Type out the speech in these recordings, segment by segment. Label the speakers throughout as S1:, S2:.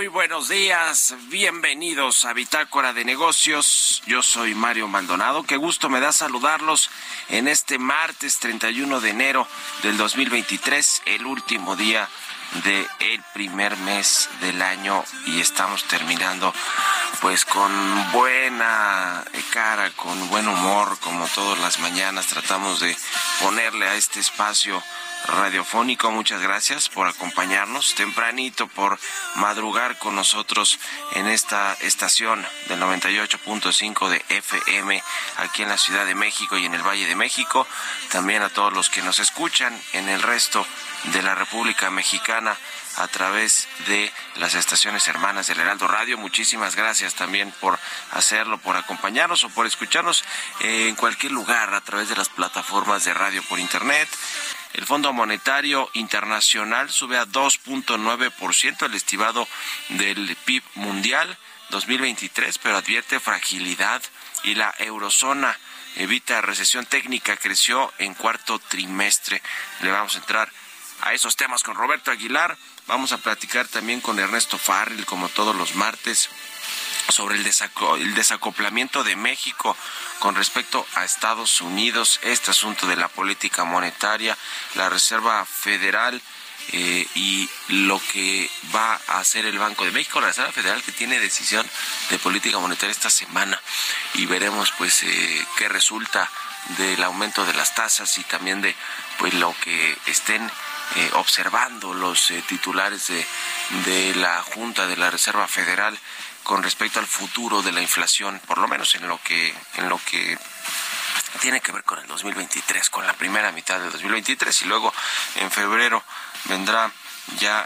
S1: Muy buenos días. Bienvenidos a Bitácora de Negocios. Yo soy Mario Maldonado. Qué gusto me da saludarlos en este martes 31 de enero del 2023, el último día del el primer mes del año y estamos terminando pues con buena cara, con buen humor, como todas las mañanas tratamos de ponerle a este espacio radiofónico. Muchas gracias por acompañarnos tempranito, por madrugar con nosotros en esta estación del 98.5 de FM aquí en la Ciudad de México y en el Valle de México. También a todos los que nos escuchan en el resto de la República Mexicana a través de las estaciones hermanas del Heraldo Radio. Muchísimas gracias también por hacerlo, por acompañarnos o por escucharnos en cualquier lugar a través de las plataformas de radio por Internet el Fondo Monetario Internacional sube a 2.9% el estimado del PIB mundial 2023, pero advierte fragilidad y la eurozona evita recesión técnica, creció en cuarto trimestre. Le vamos a entrar a esos temas con Roberto Aguilar. Vamos a platicar también con Ernesto Farril, como todos los martes, sobre el, desacoplamiento de México con respecto a Estados Unidos, este asunto de la política monetaria, la Reserva Federal eh, y lo que va a hacer el Banco de México, la Reserva Federal que tiene decisión de política monetaria esta semana. Y veremos pues eh, qué resulta del aumento de las tasas y también de pues lo que estén eh, observando los titulares de, de la Junta de la Reserva Federal con respecto al futuro de la inflación, por lo menos en lo que en lo que tiene que ver con el 2023, con la primera mitad del 2023 y luego en febrero vendrá ya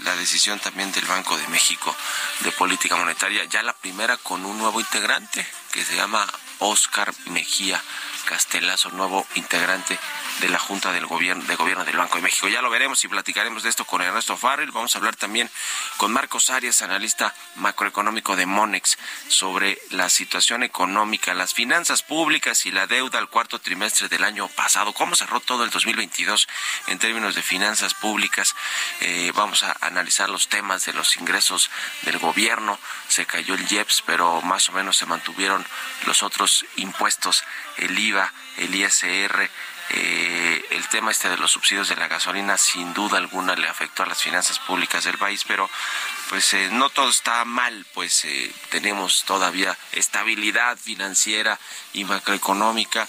S1: la decisión también del Banco de México de política monetaria, ya la primera con un nuevo integrante que se llama Oscar Mejía Castelazo, nuevo integrante de la Junta del Gobierno, de Gobierno del Banco de México. Ya lo veremos y platicaremos de esto con Ernesto Farrell. Vamos a hablar también con Marcos Arias, analista macroeconómico de Monex, sobre la situación económica, las finanzas públicas y la deuda al cuarto trimestre del año pasado. ¿Cómo cerró todo el 2022 en términos de finanzas públicas? Eh, vamos a analizar los temas de los ingresos del gobierno. Se cayó el IEPS, pero más o menos se mantuvieron los otros impuestos, el IVA, el ISR eh, el tema este de los subsidios de la gasolina sin duda alguna le afectó a las finanzas públicas del país, pero pues eh, no todo está mal, pues eh, tenemos todavía estabilidad financiera y macroeconómica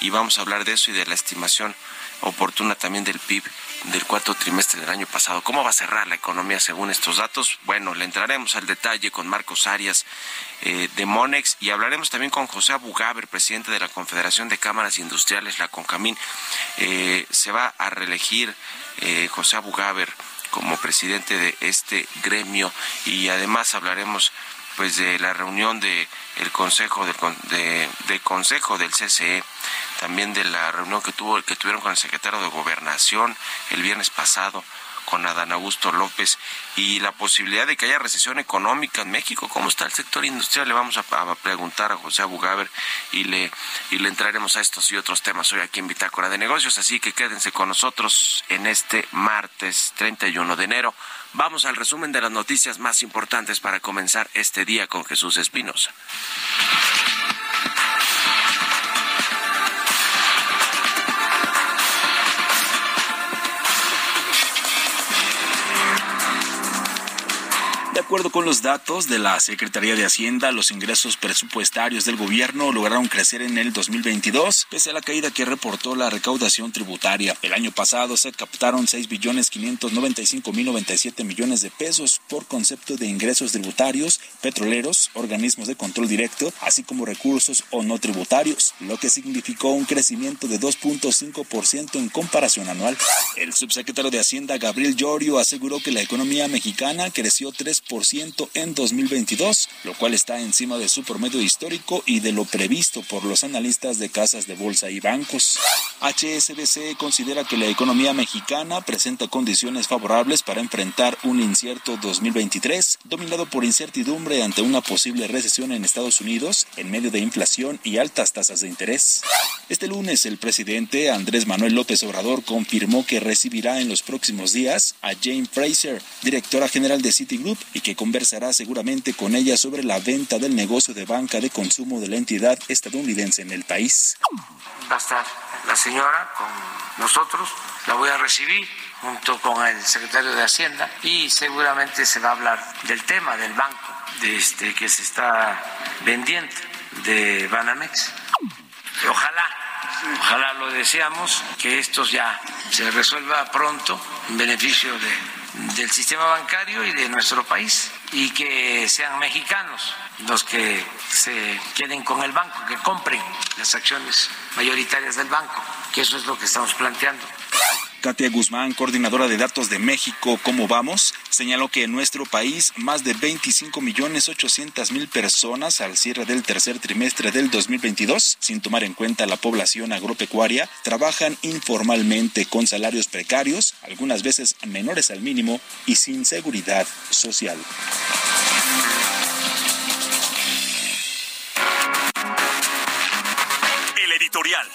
S1: y vamos a hablar de eso y de la estimación oportuna también del PIB del cuarto trimestre del año pasado. ¿Cómo va a cerrar la economía según estos datos? Bueno, le entraremos al detalle con Marcos Arias eh, de Monex y hablaremos también con José Abugaber, presidente de la Confederación de Cámaras Industriales, la CONCAMIN. Eh, se va a reelegir eh, José Abugaber como presidente de este gremio y además hablaremos pues de la reunión de el consejo del de, consejo del CCE también de la reunión que tuvo que tuvieron con el secretario de gobernación el viernes pasado con Adán Augusto López y la posibilidad de que haya recesión económica en México. ¿Cómo está el sector industrial? Le vamos a, preguntar a José Abugaber y le, y le entraremos a estos y otros temas hoy aquí en Bitácora de Negocios. Así que quédense con nosotros en este martes 31 de enero. Vamos al resumen de las noticias más importantes para comenzar este día con Jesús Espinosa.
S2: Acuerdo con los datos de la Secretaría de Hacienda, los ingresos presupuestarios del gobierno lograron crecer en el 2022, pese a la caída que reportó la recaudación tributaria. El año pasado se captaron 6 billones 595 mil 97 millones de pesos por concepto de ingresos tributarios, petroleros, organismos de control directo, así como recursos o no tributarios, lo que significó un crecimiento de 2.5% en comparación anual. El subsecretario de Hacienda, Gabriel Llorio, aseguró que la economía mexicana creció 3 en 2022, lo cual está encima de su promedio histórico y de lo previsto por los analistas de casas de bolsa y bancos. HSBC considera que la economía mexicana presenta condiciones favorables para enfrentar un incierto 2023, dominado por incertidumbre ante una posible recesión en Estados Unidos en medio de inflación y altas tasas de interés. Este lunes, el presidente Andrés Manuel López Obrador confirmó que recibirá en los próximos días a Jane Fraser, directora general de Citigroup, y que conversará seguramente con ella sobre la venta del negocio de banca de consumo de la entidad estadounidense en el país.
S3: Va a estar la señora con nosotros, la voy a recibir junto con el secretario de Hacienda y seguramente se va a hablar del tema del banco de este, que se está vendiendo de Banamex. Ojalá, ojalá lo deseamos, que esto ya se resuelva pronto en beneficio de del sistema bancario y de nuestro país y que sean mexicanos los que se queden con el banco, que compren las acciones mayoritarias del banco, que eso es lo que estamos planteando.
S2: Katia Guzmán, coordinadora de datos de México, ¿cómo vamos? Señaló que en nuestro país más de 25 millones 800 mil personas al cierre del tercer trimestre del 2022, sin tomar en cuenta la población agropecuaria, trabajan informalmente con salarios precarios, algunas veces menores al mínimo y sin seguridad social.
S4: El editorial.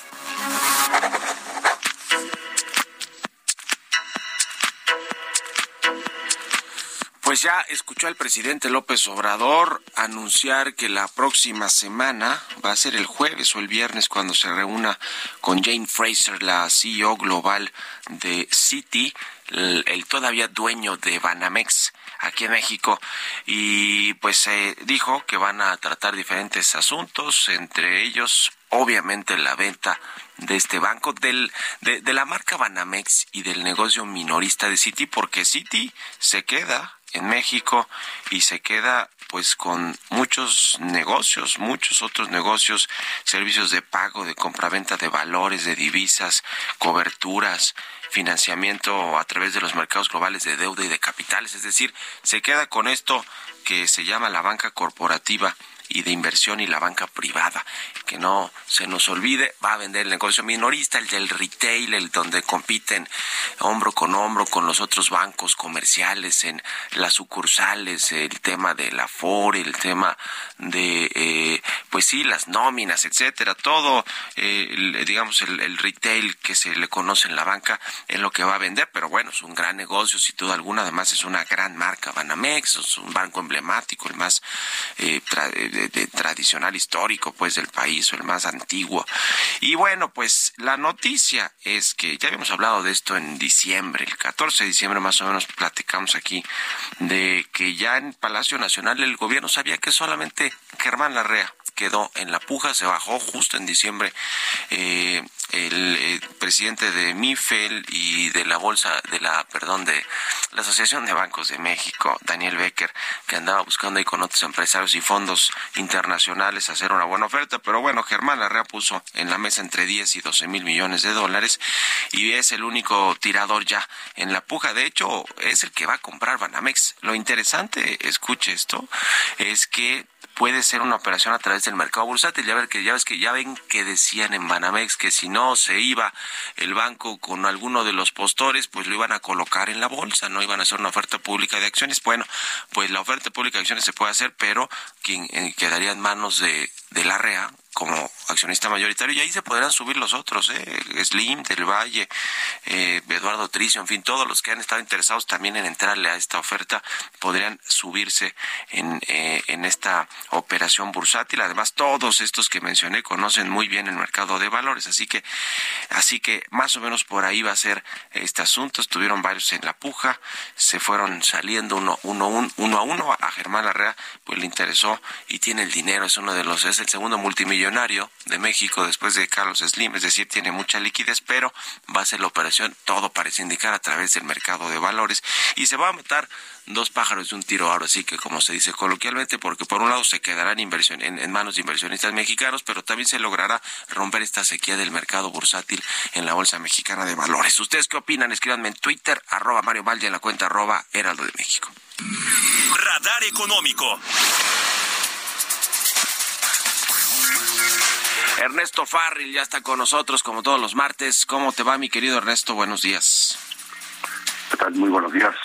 S1: Pues ya escuchó al presidente López Obrador anunciar que la próxima semana va a ser el jueves o el viernes cuando se reúna con Jane Fraser, la CEO global de Citi, el, todavía dueño de Banamex aquí en México. Y pues dijo que van a tratar diferentes asuntos, entre ellos obviamente la venta de este banco, del, de, de la marca Banamex y del negocio minorista de Citi, porque Citi se queda en México y se queda pues con muchos negocios, muchos otros negocios, servicios de pago, de compraventa de valores, de divisas, coberturas, financiamiento a través de los mercados globales de deuda y de capitales, es decir, se queda con esto que se llama la banca corporativa y de inversión y la banca privada. Que no se nos olvide, va a vender el negocio minorista, el del retail, el donde compiten hombro con hombro con los otros bancos comerciales en las sucursales, el tema de la FOR, el tema de, eh, pues sí, las nóminas, etcétera, todo, eh, digamos, el, el, retail que se le conoce en la banca es lo que va a vender, pero bueno, es un gran negocio, sin duda alguna, además es una gran marca, Banamex, es un banco emblemático, el más eh, de, tradicional histórico pues del país o el más antiguo. Y bueno, pues la noticia es que ya habíamos hablado de esto en diciembre, el 14 de diciembre más o menos platicamos aquí de que ya en Palacio Nacional el gobierno sabía que solamente Germán Larrea quedó en la puja, se bajó justo en diciembre eh, el, eh, presidente de MIFEL y de la bolsa, de la, perdón, de la Asociación de Bancos de México, Daniel Becker, que andaba buscando ahí con otros empresarios y fondos internacionales hacer una buena oferta, pero bueno, Germán Larrea puso en la mesa entre 10 y 12 mil millones de dólares y es el único tirador ya en la puja. De hecho, es el que va a comprar Banamex. Lo interesante, escuche esto, es que puede ser una operación a través del mercado bursátil. Ya ver que ya ves que ya ven que decían en Banamex que si no se iba el banco con alguno de los postores, pues lo iban a colocar en la bolsa, no iban a hacer una oferta pública de acciones. Bueno, pues la oferta pública de acciones se puede hacer, pero quien eh, quedaría en manos de, de la REA como accionista mayoritario y ahí se podrán subir los otros, ¿eh? Slim, Del Valle, eh, Eduardo Tricio, en fin, todos los que han estado interesados también en entrarle a esta oferta podrían subirse en, eh, en esta operación bursátil. Además, todos estos que mencioné conocen muy bien el mercado de valores, así que, así que más o menos por ahí va a ser este asunto. Estuvieron varios en la puja, se fueron saliendo uno, uno, uno a uno. A Germán Larrea, pues le interesó y tiene el dinero, es uno de los, es el segundo multimillonario millonario de México después de Carlos Slim, es decir, tiene mucha liquidez, pero va a ser la operación, todo parece indicar, a través del mercado de valores y se va a matar dos pájaros de un tiro ahora sí que como se dice coloquialmente, porque por un lado se quedarán inversión, en, manos de inversionistas mexicanos, pero también se logrará romper esta sequía del mercado bursátil en la Bolsa Mexicana de Valores. ¿Ustedes qué opinan? Escríbanme en Twitter, arroba Mario Valle, en la cuenta arroba Heraldo de México.
S4: Radar Económico.
S1: Ernesto Farril ya está con nosotros como todos los martes. ¿Cómo te va, mi querido Ernesto? Buenos días.
S5: ¿Qué tal? Muy buenos días.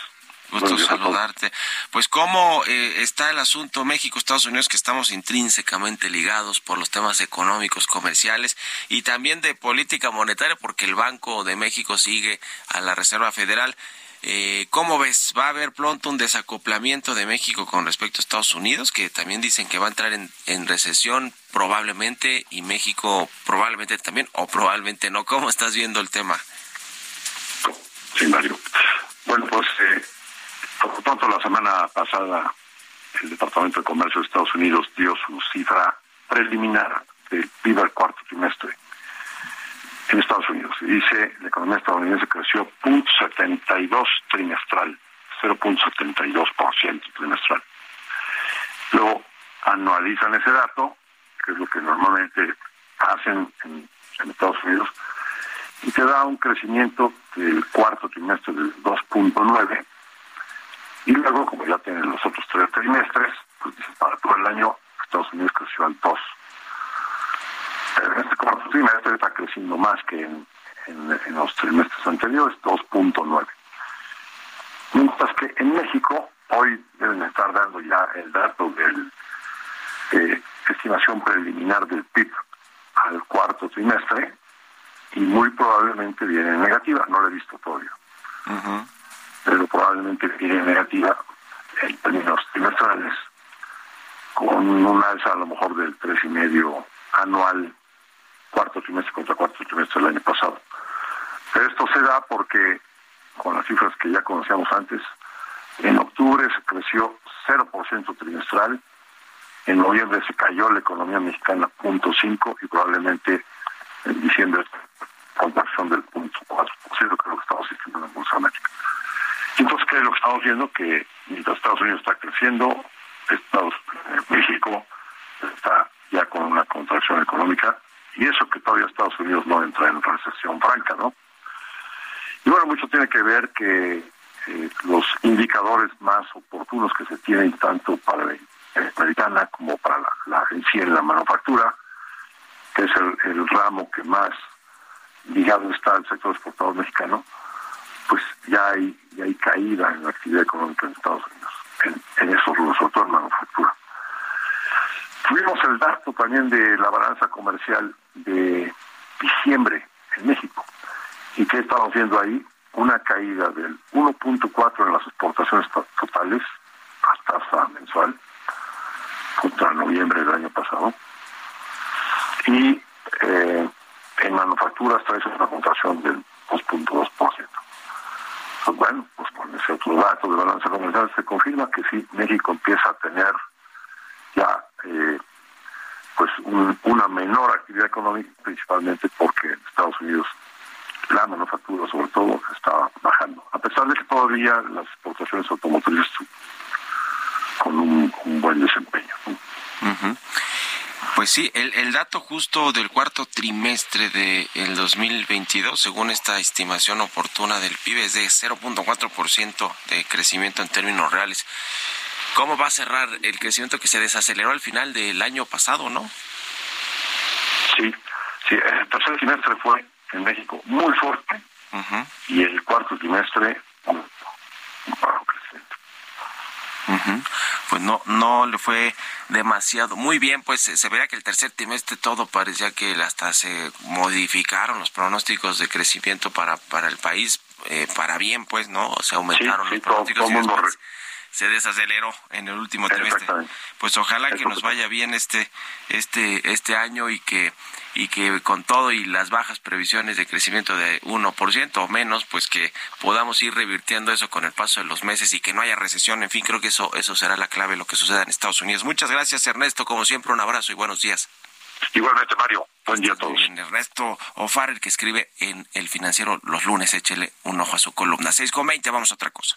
S1: Gusto días saludarte. Pues cómo eh, está el asunto México-Estados Unidos, que estamos intrínsecamente ligados por los temas económicos, comerciales y también de política monetaria, porque el Banco de México sigue a la Reserva Federal. Eh, ¿Cómo ves? ¿Va a haber pronto un desacoplamiento de México con respecto a Estados Unidos, que también dicen que va a entrar en, en recesión probablemente y México probablemente también o probablemente no? ¿Cómo estás viendo el tema?
S5: Sí, Mario. Bueno, pues eh, por tanto la semana pasada el Departamento de Comercio de Estados Unidos dio su cifra preliminar del al cuarto trimestre en Estados Unidos. Y dice, la economía estadounidense creció 0.72 trimestral, 0.72% trimestral. Luego anualizan ese dato, que es lo que normalmente hacen en, en Estados Unidos, y te da un crecimiento del cuarto trimestre del 2.9, y luego, como ya tienen los otros tres trimestres, pues dice, para todo el año Estados Unidos creció al 2 en este cuarto trimestre está creciendo más que en, en, los trimestres anteriores, 2.9. Mientras que en México hoy deben estar dando ya el dato de eh, estimación preliminar del PIB al cuarto trimestre y muy probablemente viene negativa, no lo he visto todavía. Pero probablemente viene negativa en términos trimestrales, con un alza a lo mejor del 3,5 anual cuarto trimestre contra cuarto trimestre del año pasado. Pero esto se da porque, con las cifras que ya conocíamos antes, en octubre se creció 0% trimestral, en noviembre se cayó la economía mexicana 0.5 y probablemente en diciembre contracción del 0.4%, que es lo que estamos sintiendo en Bolsa América. Entonces, ¿qué es lo que estamos viendo? Que mientras Estados Unidos está creciendo, Estados, eh, México está ya con una contracción económica y eso que todavía Estados Unidos no entra en recesión franca, ¿no? Y bueno, mucho tiene que ver que eh, los indicadores más oportunos que se tienen tanto para la americana como para la, la agencia en la manufactura, que es el, ramo que más ligado está al sector exportador mexicano, pues ya hay, ya hay caída en la actividad económica en Estados Unidos, en, en esos sobre todo en manufactura. Tuvimos el dato también de la balanza comercial de diciembre en México. ¿Y qué estamos viendo ahí? Una caída del 1.4 en las exportaciones totales a tasa mensual contra noviembre del año pasado. Y eh, en manufacturas trae una contracción del 2.2%. Pues bueno, pues con ese otro dato de balanza comercial se confirma que sí, México empieza a tener pues una menor actividad económica, principalmente porque en Estados Unidos la manufactura sobre todo está bajando, a pesar de que todavía las exportaciones automotrices con un, buen desempeño.
S1: Pues sí, el, el, dato justo del cuarto trimestre del de 2022, según esta estimación oportuna del PIB, es de 0.4% de crecimiento en términos reales. ¿Cómo va a cerrar el crecimiento que se desaceleró al final del año pasado, no?
S5: Sí, sí, el tercer trimestre fue en México muy fuerte y el cuarto trimestre un bajo crecimiento.
S1: Pues no, no le fue demasiado. Muy bien, pues se veía que el tercer trimestre todo parecía que hasta se modificaron los pronósticos de crecimiento para, para el país, eh, para bien, pues, ¿no? Se aumentaron los pronósticos se desaceleró en el último trimestre. Pues ojalá que nos vaya bien este este este año y que y que con todo y las bajas previsiones de crecimiento de 1% o menos, pues que podamos ir revirtiendo eso con el paso de los meses y que no haya recesión. En fin, creo que eso eso será la clave de lo que suceda en Estados Unidos. Muchas gracias, Ernesto. Como siempre, un abrazo y buenos días.
S5: Igualmente, Mario. Buen día a todos.
S1: Ernesto Ofar, el que escribe en El Financiero los lunes, échele un ojo a su columna. 6 con 20, vamos a otra cosa.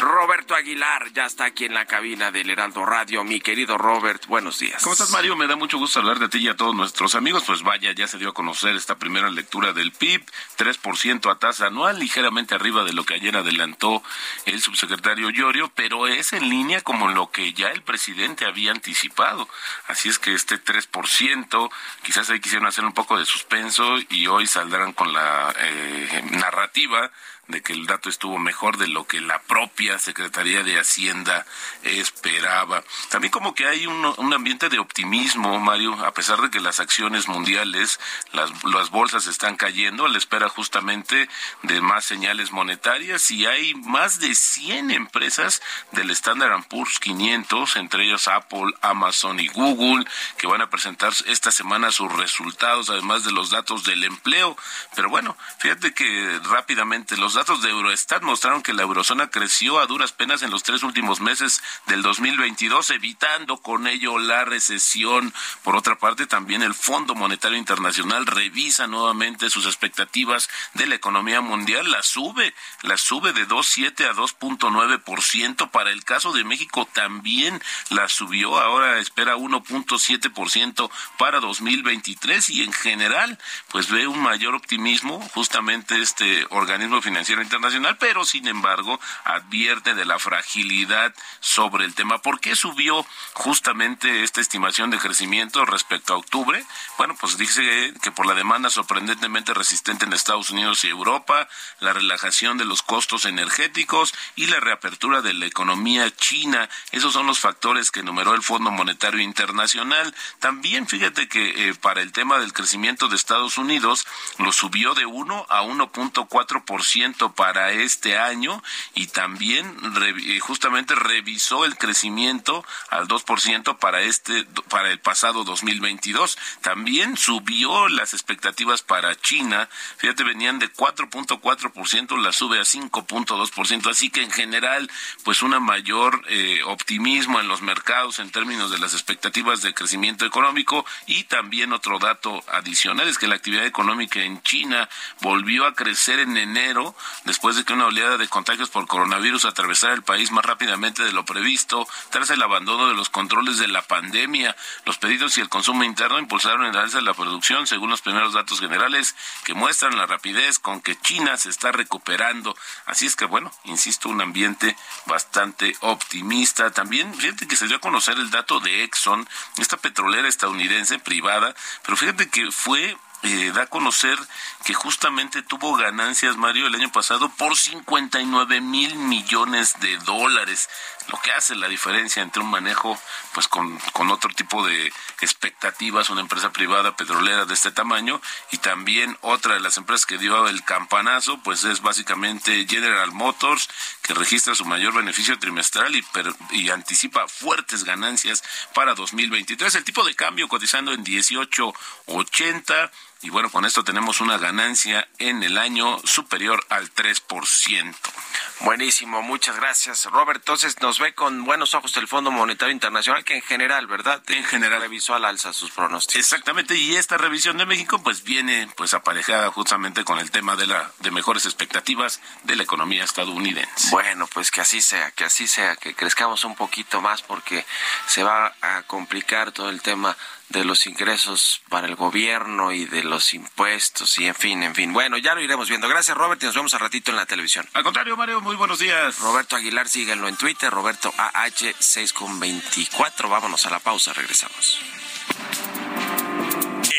S1: Roberto Aguilar ya está aquí en la cabina del Heraldo Radio. Mi querido Robert, buenos días.
S6: ¿Cómo estás, Mario? Me da mucho gusto hablar de ti y a todos nuestros amigos. Pues vaya, ya se dio a conocer esta primera lectura del PIB, 3% a tasa anual, ligeramente arriba de lo que ayer adelantó el subsecretario Llorio, pero es en línea como lo que ya el presidente había anticipado. Así es que este 3%, quizás ahí quisieron hacer un poco de suspenso y hoy saldrán con la eh, narrativa de que el dato estuvo mejor de lo que la propia Secretaría de Hacienda esperaba. También como que hay un, un ambiente de optimismo, Mario, a pesar de que las acciones mundiales, las, las bolsas están cayendo, a la espera justamente de más señales monetarias y hay más de 100 empresas del Standard Poor's 500, entre ellos Apple, Amazon y Google, que van a presentar esta semana sus resultados, además de los datos del empleo. Pero bueno, fíjate que rápidamente los datos de Eurostat mostraron que la eurozona creció a duras penas en los tres últimos meses del 2022, evitando con ello la recesión. Por otra parte, también el Fondo Monetario Internacional revisa nuevamente sus expectativas de la economía mundial, la sube, la sube de 2.7 a 2.9%. Para el caso de México también la subió, ahora espera 1.7% para 2023 y en general pues ve un mayor optimismo justamente este organismo financiero internacional, pero sin embargo advierte de la fragilidad sobre el tema. ¿Por qué subió justamente esta estimación de crecimiento respecto a octubre? Bueno, pues dice que por la demanda sorprendentemente resistente en Estados Unidos y Europa, la relajación de los costos energéticos y la reapertura de la economía china. Esos son los factores que enumeró el Fondo Monetario Internacional. También fíjate que eh, para el tema del crecimiento de Estados Unidos lo subió de 1 a 1.4% para este año y también eh, justamente revisó el crecimiento al 2% para este para el pasado 2022. También subió las expectativas para China. Fíjate, venían de 4.4%, la sube a 5.2%, así que en general pues una mayor eh, optimismo en los mercados en términos de las expectativas de crecimiento económico y también otro dato adicional es que la actividad económica en China volvió a crecer en enero después de que una oleada de contagios por coronavirus atravesara el país más rápidamente de lo previsto, tras el abandono de los controles de la pandemia. Los pedidos y el consumo interno impulsaron el alza de la producción, según los primeros datos generales que muestran la rapidez con que China se está recuperando. Así es que, bueno, insisto, un ambiente bastante optimista. También, fíjate que se dio a conocer el dato de Exxon, esta petrolera estadounidense privada, pero fíjate que fue eh, da a conocer que justamente tuvo ganancias, Mario, el año pasado por 59 mil millones de dólares, lo que hace la diferencia entre un manejo pues con, con otro tipo de expectativas, una empresa privada petrolera de este tamaño y también otra de las empresas que dio el campanazo, pues es básicamente General Motors, que registra su mayor beneficio trimestral y, y anticipa fuertes ganancias para 2023. El tipo de cambio cotizando en 18.80 y bueno, con esto tenemos una ganancia en el año superior al 3%.
S1: Buenísimo, muchas gracias, Robert. Entonces nos ve con buenos ojos el Fondo Monetario Internacional, que en general, ¿verdad?
S6: En general.
S1: Revisó al alza sus pronósticos.
S6: Exactamente, y esta revisión de México pues viene pues aparejada justamente con el tema de la de mejores expectativas de la economía estadounidense.
S1: Bueno, pues que así sea, que así sea, que crezcamos un poquito más porque se va a complicar todo el tema de los ingresos para el gobierno y de los impuestos y en fin, en fin. Bueno, ya lo iremos viendo. Gracias, Robert, y nos vemos a ratito en la televisión.
S6: Al contrario, Mario, muy buenos días.
S1: Roberto Aguilar, síguenlo en Twitter, Roberto AH6 con 24. Vámonos a la pausa, regresamos.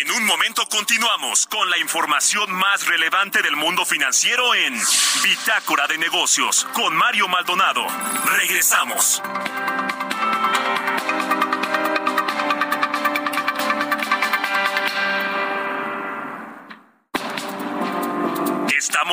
S4: En un momento continuamos con la información más relevante del mundo financiero en Bitácora de Negocios con Mario Maldonado. Regresamos.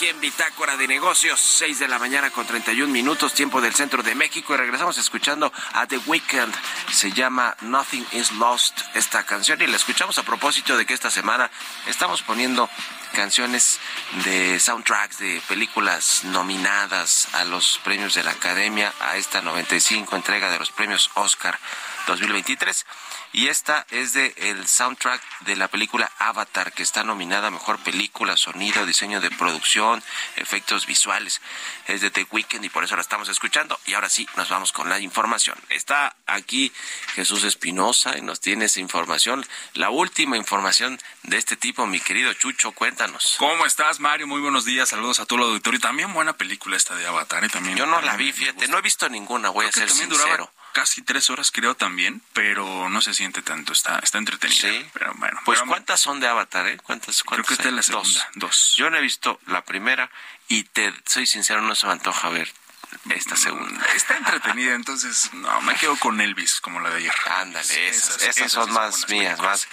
S1: Aquí en Bitácora de Negocios, 6 de la mañana con 31 minutos, tiempo del centro de México, y regresamos escuchando a The Weeknd. Se llama Nothing is Lost esta canción, y la escuchamos a propósito de que esta semana estamos poniendo canciones de soundtracks de películas nominadas a los premios de la Academia, a esta 95 entrega de los premios Oscar 2023. Y esta es de el soundtrack de la película Avatar, que está nominada a Mejor Película, Sonido, Diseño de Producción, Efectos Visuales. Es de The Weeknd y por eso la estamos escuchando. Y ahora sí, nos vamos con la información. Está aquí Jesús Espinosa y nos tiene esa información. La última información de este tipo, mi querido Chucho, cuéntanos.
S2: ¿Cómo estás, Mario? Muy buenos días. Saludos a todo el auditorio. También buena película esta de Avatar. ¿eh? También,
S1: Yo no la vi, fíjate. No he visto ninguna, voy a ser sincero
S2: casi tres horas creo también, pero no se siente tanto, está, está entretenido. Sí. Pero bueno.
S1: Pues ¿cuántas son de Avatar, eh? ¿Cuántas,
S2: cuántas Creo que esta es la segunda, dos.
S1: Yo no he visto la primera y te soy sincero, no se me antoja ver esta segunda.
S2: Está entretenida, entonces no, me quedo con Elvis, como la de ayer.
S1: Ándale, esas, esas, son más mías, más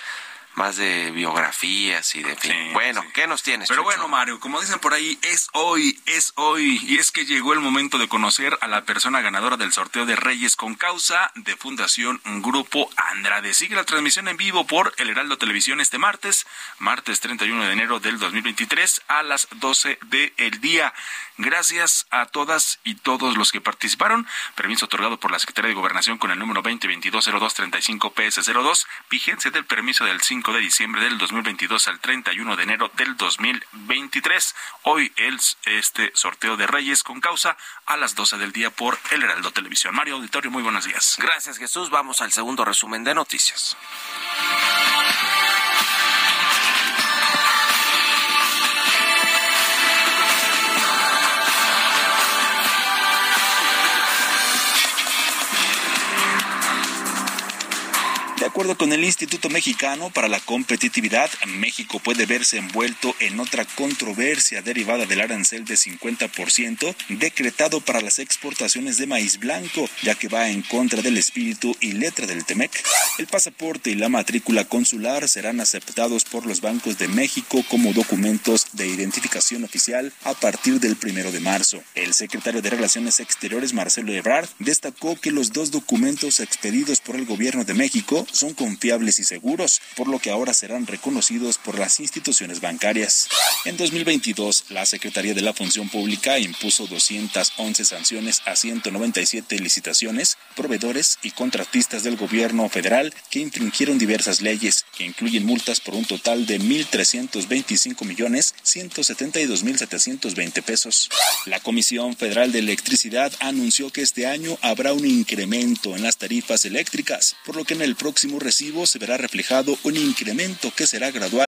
S1: más de biografías y de fin. bueno, ¿qué nos tienes?
S2: Pero bueno, Mario, como dicen por ahí, es hoy, es hoy. Y es que llegó el momento de conocer a la persona ganadora del sorteo de Reyes con causa de Fundación Grupo Andrade. Sigue la transmisión en vivo por El Heraldo Televisión este martes, martes 31 de enero del 2023 a las 12 del día. Gracias a todas y todos los que participaron. Permiso otorgado por la Secretaría de Gobernación con el número 2022-0235-PS02. Vigencia del permiso del 5 de diciembre del 2022 al 31 de enero del 2023. Hoy el, este sorteo de Reyes con causa a las 12 del día por El Heraldo Televisión. Mario Auditorio, muy buenos días.
S1: Gracias Jesús. Vamos al segundo resumen de noticias.
S2: Acuerdo con el Instituto Mexicano para la Competitividad, México puede verse envuelto en otra controversia derivada del arancel de 50% decretado para las exportaciones de maíz blanco, ya que va en contra del espíritu y letra del TEMEC. El pasaporte y la matrícula consular serán aceptados por los bancos de México como documentos de identificación oficial a partir del primero de marzo. El secretario de Relaciones Exteriores, Marcelo Ebrard, destacó que los dos documentos expedidos por el gobierno de México son son confiables y seguros, por lo que ahora serán reconocidos por las instituciones bancarias. En 2022, la Secretaría de la Función Pública impuso 211 sanciones a 197 licitaciones, proveedores y contratistas del gobierno federal que infringieron diversas leyes, que incluyen multas por un total de 1.325 millones 172 mil 720 pesos. La Comisión Federal de Electricidad anunció que este año habrá un incremento en las tarifas eléctricas, por lo que en el próximo recibo se verá reflejado un incremento que será gradual.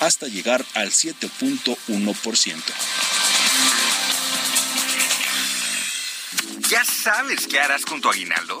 S2: Hasta llegar al 7.1%.
S7: ¿Ya sabes qué harás con tu aguinaldo?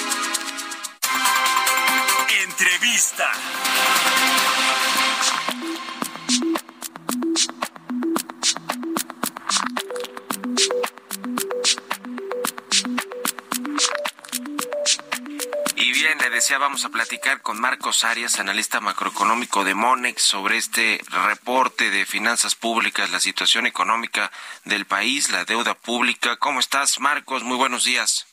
S4: Entrevista.
S1: Y bien, le decía, vamos a platicar con Marcos Arias, analista macroeconómico de Monex, sobre este reporte de finanzas públicas, la situación económica del país, la deuda pública. ¿Cómo estás, Marcos? Muy buenos días.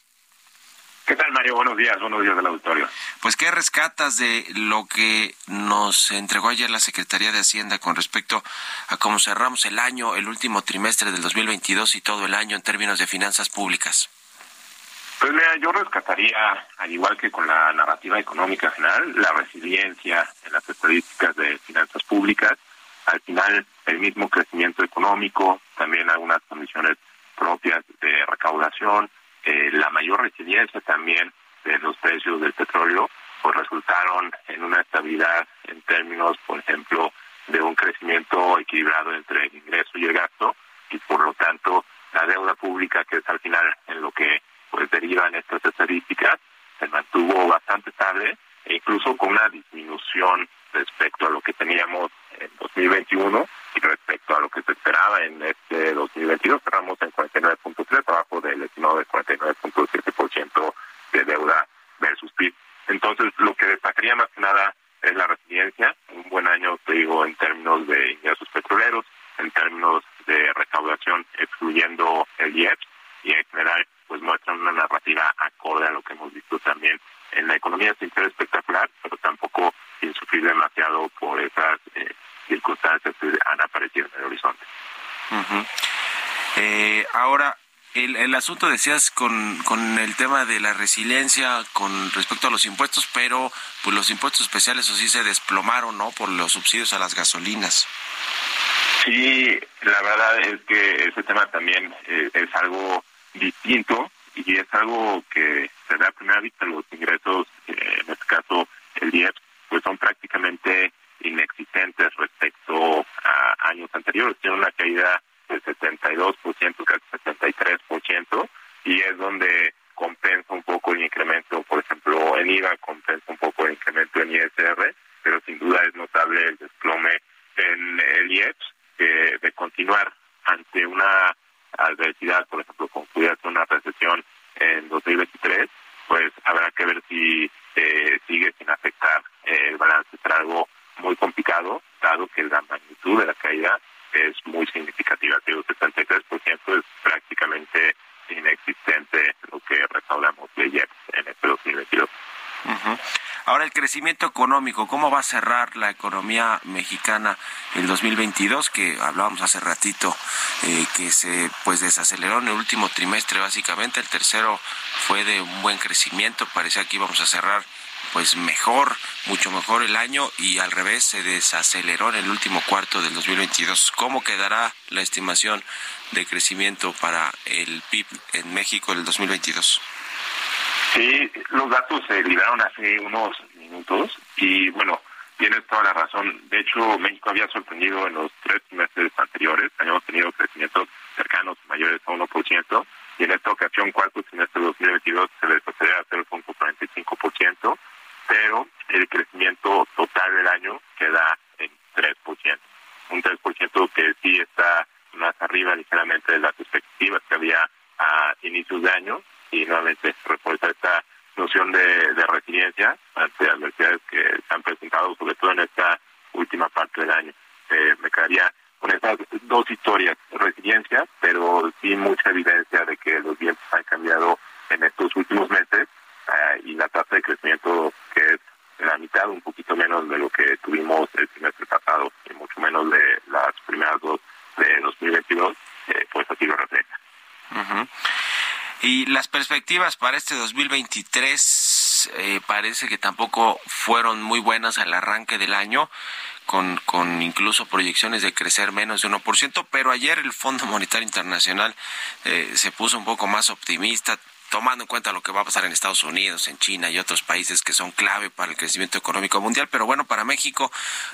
S8: ¿Qué tal, Mario? Buenos días, buenos días del auditorio.
S1: Pues, ¿qué rescatas de lo que nos entregó ayer la Secretaría de Hacienda con respecto a cómo cerramos el año, el último trimestre del 2022 y todo el año en términos de finanzas públicas?
S8: Pues mira, yo rescataría, al igual que con la narrativa económica general, la resiliencia en las estadísticas de finanzas públicas. Al final, el mismo crecimiento económico, también algunas condiciones propias de recaudación, eh, la mayor resiliencia también de los precios del petróleo, pues resultaron en una estabilidad en términos, por ejemplo, de un crecimiento equilibrado entre el ingreso y el gasto, y por lo tanto la deuda pública, que es al final en lo que pues derivan estas estadísticas, se mantuvo bastante estable e incluso con una disminución respecto a lo que teníamos en 2021 y respecto a lo que se esperaba en este 2022. Cerramos en 49.3, abajo del estimado de 49.7% de deuda versus PIB. Entonces, lo que destacaría más que nada es la resiliencia. Un buen año, te digo, en términos de ingresos petroleros, en términos de recaudación, excluyendo el IEPS, y en general, pues muestran una narrativa acorde a lo que hemos visto también en la economía sin ser espectacular, pero tampoco sin sufrir demasiado por esas eh, circunstancias que han aparecido en el horizonte.
S1: Uh-huh. eh, ahora, el, asunto decías con, con el tema de la resiliencia con respecto a los impuestos, pero pues los impuestos especiales o sí se desplomaron, ¿no? Por los subsidios a las gasolinas.
S8: Sí, la verdad es que ese tema también eh, es algo distinto y es algo que se da a primera vista los ingresos, eh, en este caso el IEPS, pues son prácticamente inexistentes respecto a años anteriores. Tiene una caída del 72%, casi 73%, y es donde compensa un poco el incremento, por ejemplo, en IVA compensa un poco el incremento en ISR, pero sin duda es notable el desplome en el IEPS, que de continuar ante una adversidad, por ejemplo, con pudiera una recesión en 2023, pues habrá que ver si eh, sigue sin afectar eh, el balance. Será algo muy complicado, dado que la magnitud de la caída es muy significativa. El 73% es prácticamente inexistente lo que recaudamos de IEPS en este 2022.
S1: Uh -huh. Ahora, el crecimiento económico, ¿cómo va a cerrar la economía mexicana el 2022? Que hablábamos hace ratito eh, que se pues desaceleró en el último trimestre básicamente, el tercero fue de un buen crecimiento, parecía que íbamos a cerrar pues mejor, mucho mejor el año y al revés se desaceleró en el último cuarto del 2022. ¿Cómo quedará la estimación de crecimiento para el PIB en México en el 2022?
S8: Sí, los datos se liberaron hace unos minutos y bueno, tienes toda la razón. De hecho, México había sorprendido en los tres meses anteriores. Habíamos tenido crecimientos cercanos, mayores a 1%, y en esta ocasión, cuarto trimestre de 2022, se desacelera a 0.45%, pero el crecimiento total del año queda en 3%. Un 3% que sí está más arriba ligeramente de las expectativas que había a inicios de año y nuevamente refuerza esta noción de, de resiliencia ante adversidades que se han presentado, sobre todo en esta última parte del año. Eh, me quedaría con estas dos historias, resiliencia, pero sí mucha evidencia de que los vientos han cambiado en estos últimos meses eh, y la tasa de crecimiento que es la mitad, un poquito menos de lo que tuvimos el semestre pasado y mucho menos de las primeras dos de 2022, eh, pues así lo refleja.
S1: Y las perspectivas para este 2023 eh, parece que tampoco fueron muy buenas al arranque del año. Con, con, incluso proyecciones de crecer menos de 1%, pero ayer el Fondo Monetario Internacional eh, se puso un poco más optimista, tomando en cuenta lo que va a pasar en Estados Unidos, en China y otros países que son clave para el crecimiento económico mundial. Pero bueno, para México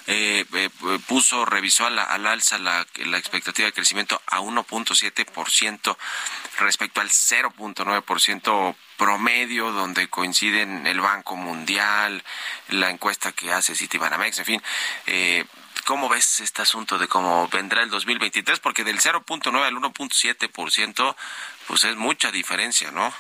S1: eh, eh, puso, revisó al, alza la, la, expectativa de crecimiento a 1.7% respecto al 0.9% promedio donde coinciden el Banco Mundial, la encuesta que hace Citibanamex, en fin. Eh, ¿Cómo ves este asunto de cómo vendrá el 2023? Porque del 0.9 al 1.7%, pues es mucha diferencia, ¿no?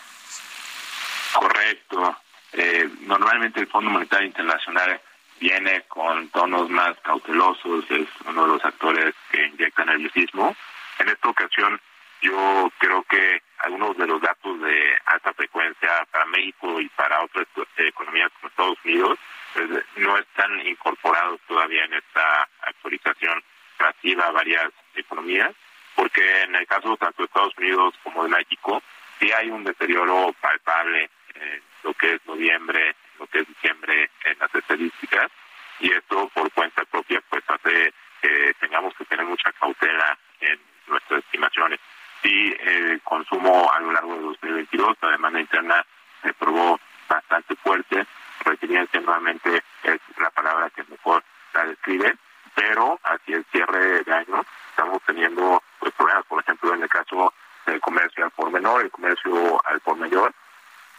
S8: Correcto. Eh, normalmente el Fondo Monetario Internacional viene con tonos más cautelosos, es uno de los actores que inyectan nerviosismo. En esta ocasión, yo creo que algunos de los datos de alta frecuencia para México y para otras economías como Estados Unidos pues, no están incorporados todavía en esta actualización relativa a varias economías, porque en el caso tanto de Estados Unidos como de México, sí hay un deterioro palpable en lo que es noviembre, lo que es diciembre en las estadísticas, y esto por cuenta propia pues hace que tengamos que tener mucha cautela en nuestras estimaciones. Sí, el consumo a lo largo de 2022, la demanda interna se probó bastante fuerte, resiliencia nuevamente es la palabra que mejor la describe, pero hacia el cierre de año estamos teniendo problemas, por ejemplo, en el caso del comercio al por menor, el comercio al por mayor,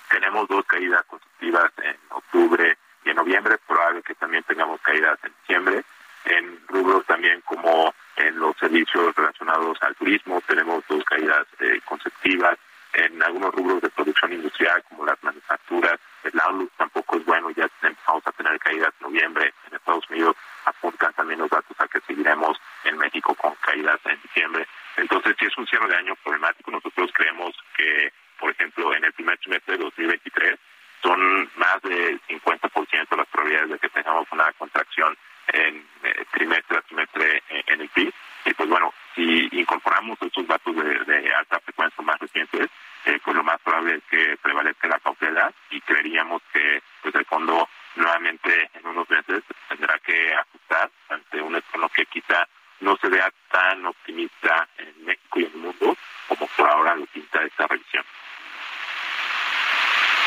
S8: tenemos dos caídas consecutivas en octubre y en noviembre, probable que también tengamos caídas en diciembre, en rubros también como en los servicios relacionados al turismo, tenemos dos caídas eh, consecutivas, en algunos rubros de producción industrial como las manufacturas, el outlook tampoco es bueno, ya empezamos a tener caídas en noviembre en Estados Unidos, apuntan también los datos a que seguiremos en México con caídas en diciembre. Entonces, si es un cierre de año problemático, nosotros creemos que, por ejemplo, en el primer trimestre de 2023 son más del 50% las probabilidades de que tengamos una contracción en eh, trimestre a trimestre en, el PIB. Y pues bueno, si incorporamos estos datos de alta frecuencia más recientes, eh, pues lo más probable es que prevalezca la cautela y creeríamos que pues el fondo nuevamente en unos meses tendrá que ajustar ante un entorno que quizá no se vea tan optimista en México y en el mundo como por ahora lo pinta esta revisión.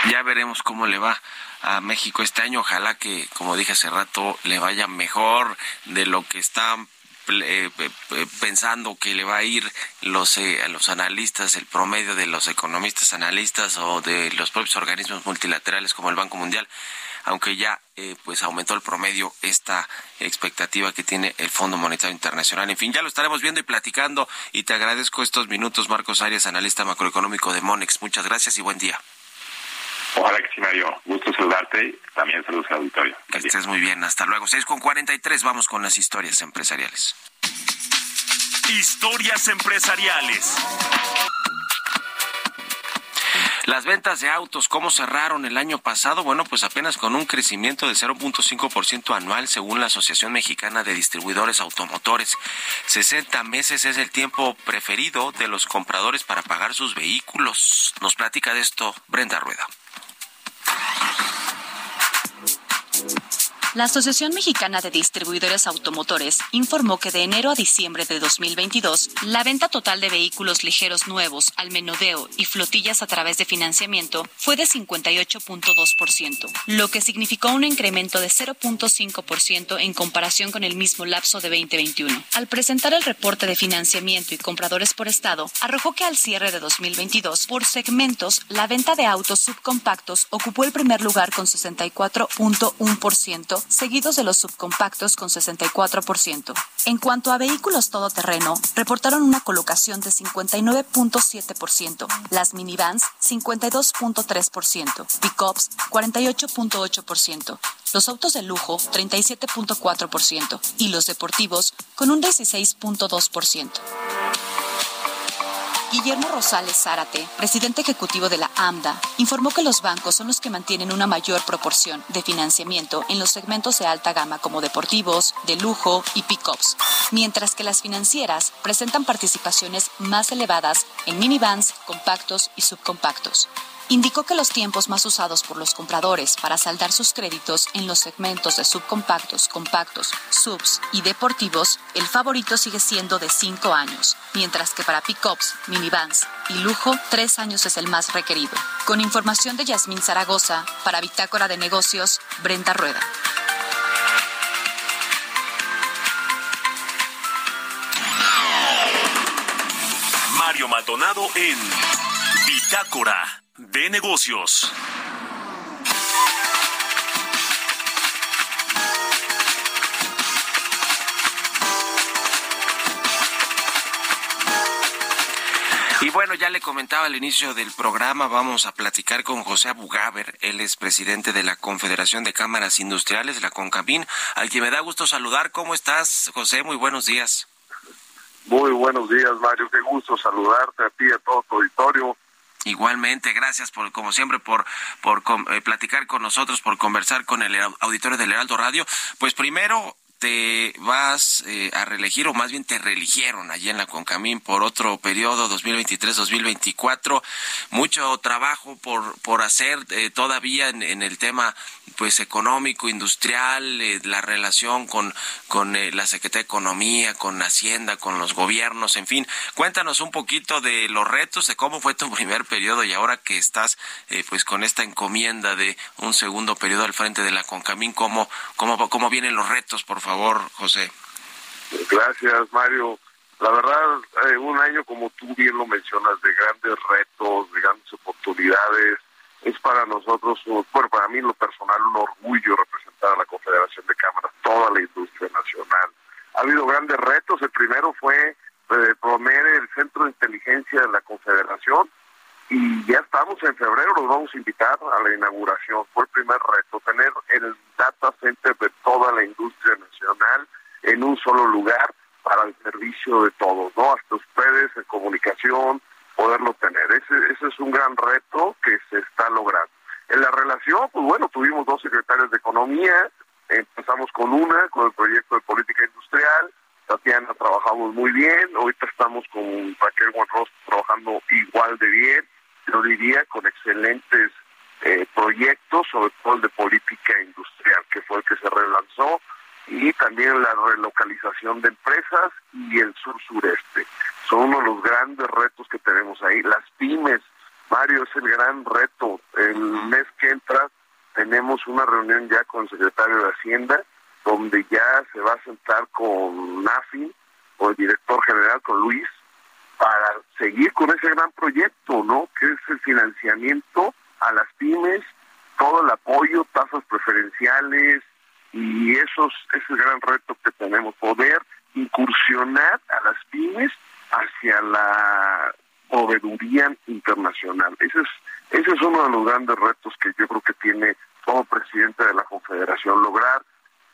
S1: Ya veremos cómo le va a México este año. Ojalá que, como dije hace rato, le vaya mejor de lo que están eh, eh, pensando que le va a ir los, eh, los analistas, el promedio de los economistas analistas o de los propios organismos multilaterales como el Banco Mundial, aunque ya pues aumentó el promedio esta expectativa que tiene el Fondo Monetario Internacional. En fin, ya lo estaremos viendo y platicando y te agradezco estos minutos, Marcos Arias, analista macroeconómico de Monex. Muchas gracias y buen día.
S8: Ojalá que sí, Mario. Gusto saludarte y también saludos al auditorio.
S1: Que estés muy bien. Hasta luego. 6 con 43. Vamos con las historias empresariales.
S4: Historias empresariales.
S1: Las ventas de autos, ¿cómo cerraron el año pasado? Bueno, pues apenas con un crecimiento de 0.5% anual según la Asociación Mexicana de Distribuidores Automotores. 60 meses es el tiempo preferido de los compradores para pagar sus vehículos. Nos platica de esto Brenda Rueda thank
S9: la Asociación Mexicana de Distribuidores Automotores informó que de enero a diciembre de 2022, la venta total de vehículos ligeros nuevos al menudeo y flotillas a través de financiamiento fue de 58.2%, lo que significó un incremento de 0.5% en comparación con el mismo lapso de 2021. Al presentar el reporte de financiamiento y compradores por estado, arrojó que al cierre de 2022, por segmentos, la venta de autos subcompactos ocupó el primer lugar con 64.1% seguidos de los subcompactos con 64%. En cuanto a vehículos todoterreno, reportaron una colocación de 59.7%, las minivans 52.3%, pickups 48.8%, los autos de lujo 37.4% y los deportivos con un 16.2%. Guillermo Rosales Zárate, presidente ejecutivo de la AMDA, informó que los bancos son los que mantienen una mayor proporción de financiamiento en los segmentos de alta gama como deportivos, de lujo y pickups, mientras que las financieras presentan participaciones más elevadas en minivans, compactos y subcompactos indicó que los tiempos más usados por los compradores para saldar sus créditos en los segmentos de subcompactos, compactos, subs y deportivos, el favorito sigue siendo de 5 años, mientras que para pickups, minivans y lujo, 3 años es el más requerido. Con información de Yasmín Zaragoza, para Bitácora de Negocios, Brenda Rueda.
S4: Mario Maldonado en Bitácora de negocios.
S1: Y bueno, ya le comentaba al inicio del programa, vamos a platicar con José Abugaber, él es presidente de la Confederación de Cámaras Industriales, la CONCAMIN, al que me da gusto saludar. ¿Cómo estás, José? Muy buenos días.
S10: Muy buenos días, Mario. Qué gusto saludarte a ti y a todo tu auditorio.
S1: Igualmente, gracias por, como siempre, por, por eh, platicar con nosotros, por conversar con el auditorio del Heraldo Radio. Pues primero, te vas eh, a reelegir, o más bien te reeligieron allí en la Concamín por otro periodo 2023-2024. Mucho trabajo por, por hacer eh, todavía en, en, el tema pues económico, industrial, eh, la relación con, con la Secretaría de Economía, con Hacienda, con los gobiernos, en fin. Cuéntanos un poquito de los retos, de cómo fue tu primer periodo y ahora que estás pues con esta encomienda de un segundo periodo al frente de la Concamín, cómo, cómo, cómo vienen los retos, por favor favor, José.
S10: Gracias, Mario. La verdad, eh, un año como tú bien lo mencionas, de grandes retos, de grandes oportunidades, es para nosotros, bueno, para mí en lo personal, un orgullo representar a la Confederación de Cámaras, toda la industria nacional. Ha habido grandes retos. El primero fue eh, poner el centro de inteligencia de la Confederación y ya estamos en febrero, los vamos a invitar a la inauguración. Fue el primer reto, tener el data center de toda la industria nacional en un solo lugar para el servicio de todos, ¿no? Hasta ustedes en comunicación, poderlo tener. Ese, ese es un gran reto que se está logrando. En la relación, pues bueno, tuvimos dos secretarios de Economía, empezamos con una, con el proyecto de política industrial, Tatiana trabajamos muy bien, ahorita estamos con Raquel Juan trabajando igual de bien, yo diría, con excelentes eh, proyectos, sobre todo el de política industrial, que fue el que se relanzó, y también la relocalización de empresas y el sur-sureste. Son uno de los grandes retos que tenemos ahí. Las pymes, Mario, es el gran reto. El mes que entra tenemos una reunión ya con el secretario de Hacienda, donde ya se va a sentar con NAFI, con el director general, con Luis, para seguir con ese gran proyecto, ¿no? Que es el financiamiento a las pymes, todo el apoyo, tasas preferenciales y esos ese es el gran reto que tenemos, poder incursionar a las pymes hacia la proveeduría internacional. Ese es ese es uno de los grandes retos que yo creo que tiene como presidente de la Confederación lograr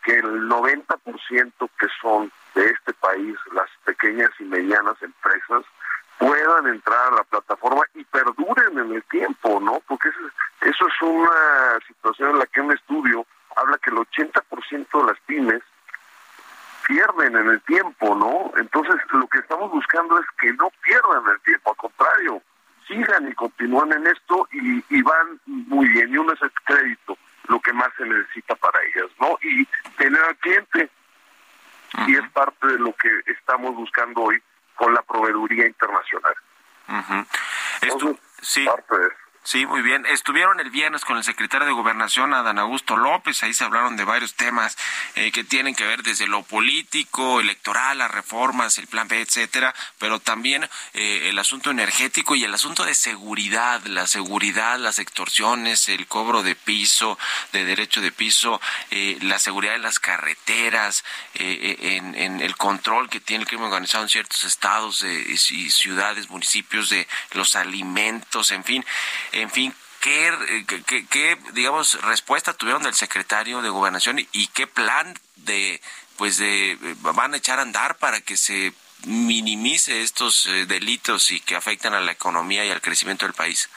S10: que el 90% que son de este país, las pequeñas y medianas empresas, puedan entrar a la plataforma y perduren en el tiempo, ¿no? en esto y, y van muy bien. Y uno es el crédito, lo que más se necesita para ellas, ¿no? Y tener al cliente. Y es parte de lo que estamos buscando hoy con la proveeduría internacional.
S1: Esto, sí. Parte de eso. Sí, muy bien. Estuvieron el viernes con el secretario de Gobernación, Adán Augusto López. Ahí se hablaron de varios temas eh, que tienen que ver desde lo político, electoral, las reformas, el plan B, etcétera, pero también eh, el asunto energético y el asunto de seguridad, la seguridad, las extorsiones, el cobro de piso, de derecho de piso, eh, la seguridad de las carreteras, en, en, el control que tiene el crimen organizado en ciertos estados y ciudades, municipios de los alimentos, en fin en fin, ¿qué, qué, digamos, respuesta tuvieron del secretario de Gobernación y qué plan de, pues, de, van a echar a andar para que se minimice estos eh, delitos y que afectan a la economía y al crecimiento del país?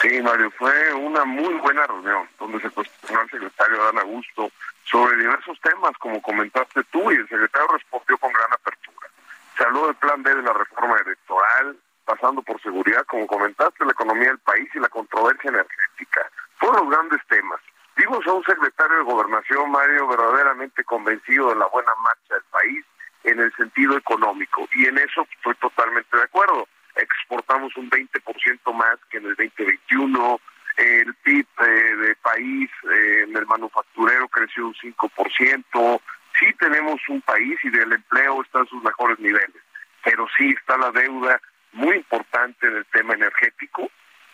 S10: Sí, Mario, fue una muy buena reunión donde se cuestionó al secretario Dan Augusto sobre diversos temas, como comentaste tú, y el secretario respondió con gran apertura. Se habló del plan B de la reforma electoral, pasando por seguridad, como comentaste, la economía del país y la controversia energética. Fueron los grandes temas. Vimos a un secretario de Gobernación, Mario, verdaderamente convencido de la buena marcha del país en el sentido económico. Y en eso estoy totalmente de acuerdo. Exportamos un 20% más que en el 2021. El PIB eh, de país eh, en el manufacturero creció un 5%. Sí tenemos un país y del empleo está en sus mejores niveles. Pero sí está la deuda muy importante en el tema energético,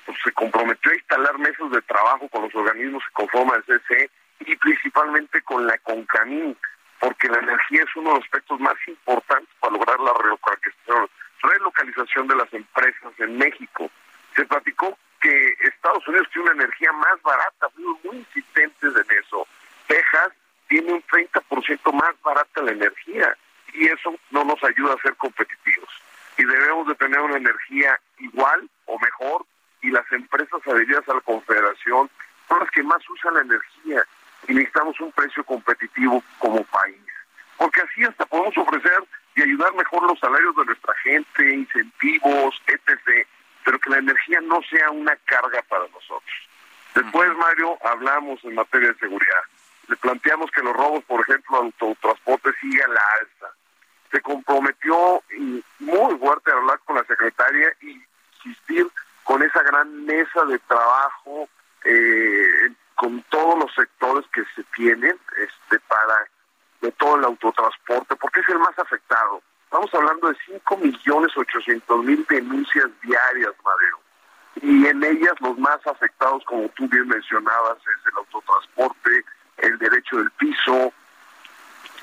S10: pues se comprometió a instalar mesas de trabajo con los organismos que conforman el CCE y principalmente con la CONCAMIN, porque la energía es uno de los aspectos más importantes para lograr la relocalización, relocalización de las empresas en México. Se platicó que Estados Unidos tiene una energía más barata, fuimos muy insistentes en eso. Texas tiene un 30% más barata la energía y eso no nos ayuda a ser competitivos y debemos de tener una energía igual o mejor y las empresas adheridas a la Confederación son las que más usan la energía y necesitamos un precio competitivo como país. Porque así hasta podemos ofrecer y ayudar mejor los salarios de nuestra gente, incentivos, etc. Pero que la energía no sea una carga para nosotros. Después, Mario, hablamos en materia de seguridad. Le planteamos que los robos, por ejemplo, autotransporte sigan la alza se comprometió muy fuerte a hablar con la secretaria y insistir con esa gran mesa de trabajo eh, con todos los sectores que se tienen este para de todo el autotransporte, porque es el más afectado. Estamos hablando de 5 millones 800 mil denuncias diarias, Madero. Y en ellas los más afectados, como tú bien mencionabas, es el autotransporte, el derecho del piso.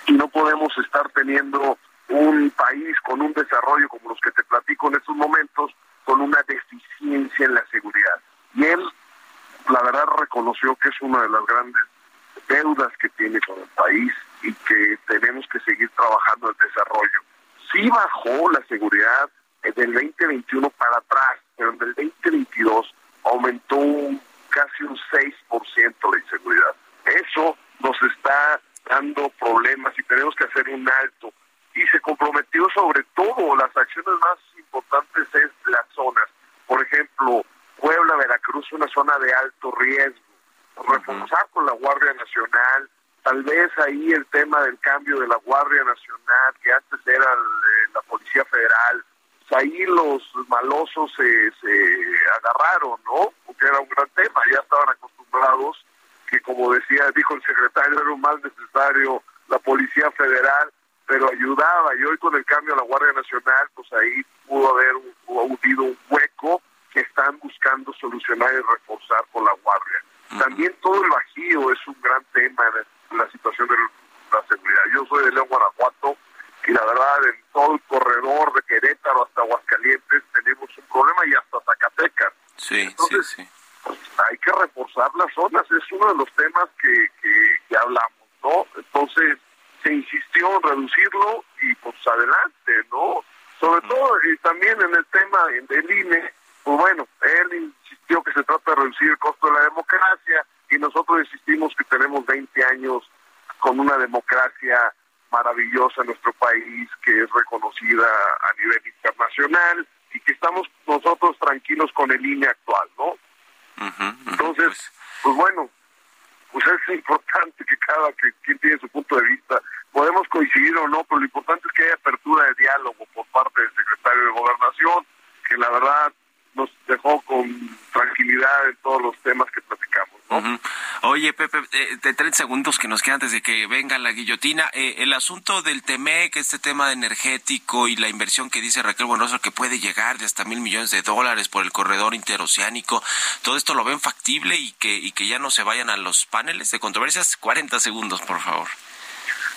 S10: Y no podemos estar teniendo un país con un desarrollo como los que te platico en estos momentos, con una deficiencia en la seguridad. Y él, la verdad, reconoció que es una de las grandes deudas que tiene con el país y que tenemos que seguir trabajando en desarrollo. Sí bajó la seguridad del 2021 para atrás, pero en el 2022 aumentó un, casi un 6% la inseguridad. Eso nos está dando problemas y tenemos que hacer un alto y se comprometió sobre todo las acciones más importantes es las zonas. Por ejemplo, Puebla, Veracruz, una zona de alto riesgo. Reforzar con la Guardia Nacional, tal vez ahí el tema del cambio de la Guardia Nacional, que antes era la Policía Federal, pues ahí los malosos se, se agarraron, ¿no? Porque era un gran tema, ya estaban acostumbrados que como decía, dijo el secretario, era un mal necesario la Policía Federal pero ayudaba. Y hoy con el cambio a la Guardia Nacional, pues ahí pudo haber un, un hueco que están buscando solucionar y reforzar con la Guardia. También todo el Bajío es un gran tema en la situación de la seguridad. Yo soy de León, Guanajuato, y la verdad en todo el corredor de Querétaro hasta Aguascalientes tenemos un problema y hasta Zacatecas.
S1: Sí, Entonces, sí, sí.
S10: Pues, hay que reforzar las zonas, es uno de los temas que, que hablamos, ¿no? Entonces, reducirlo y pues adelante, ¿no? Sobre todo y también en el tema del INE, pues bueno, él insistió que se trata de reducir el costo de la democracia y nosotros insistimos que tenemos 20 años con una democracia maravillosa en nuestro país que es reconocida a nivel internacional y que estamos nosotros tranquilos con el INE actual, ¿no? Entonces, pues. pues bueno, pues es importante que cada que, quien tiene su punto de vista, podemos coincidir o no, pero lo importante es que haya apertura de diálogo por parte del secretario de Gobernación, que la verdad nos dejó con tranquilidad en todos los temas que platicamos. ¿no?
S1: Oye, Pepe, eh, de 30 segundos que nos quedan antes de que venga la guillotina, eh, el asunto del TEMEC, este tema energético y la inversión que dice Raquel Buenoso que puede llegar de hasta mil millones de dólares por el corredor interoceánico, ¿todo esto lo ven factible y que, y que ya no se vayan a los paneles de controversias? 40 segundos, por favor.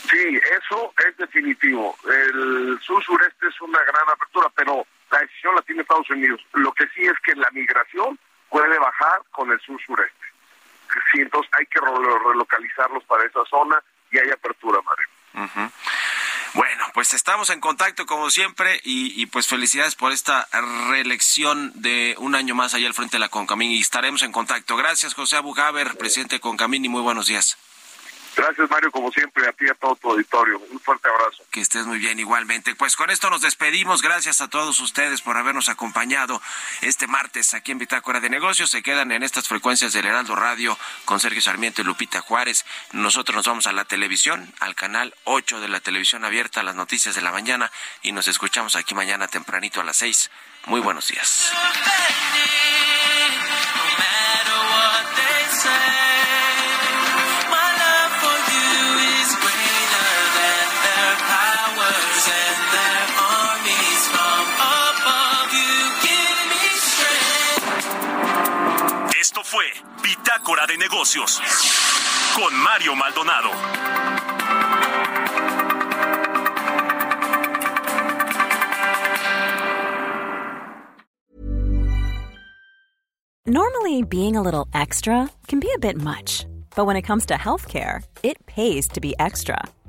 S10: Sí, eso es definitivo. El sur-sureste es una gran apertura, pero la decisión la tiene Estados Unidos. Lo que sí es que la migración puede bajar con el sur-sureste. Sí, entonces hay que relocalizarlos para esa zona y hay apertura, Mario.
S1: Bueno, pues estamos en contacto como siempre y, pues felicidades por esta reelección de un año más allá al frente de la Concamín y estaremos en contacto. Gracias, José Abugaber, presidente de Concamín y muy buenos días.
S10: Gracias, Mario, como siempre, a ti y a todo tu auditorio. Un fuerte abrazo.
S1: Que estés muy bien, igualmente. Pues con esto nos despedimos. Gracias a todos ustedes por habernos acompañado este martes aquí en Bitácora de Negocios. Se quedan en estas frecuencias del Heraldo Radio con Sergio Sarmiento y Lupita Juárez. Nosotros nos vamos a la televisión, al canal 8 de la televisión abierta, las noticias de la mañana, y nos escuchamos aquí mañana tempranito a las 6. Muy buenos días.
S4: Fue Bitácora de Negocios con Mario Maldonado.
S11: Normally, being a little extra can be a bit much, but when it comes to healthcare, it pays to be extra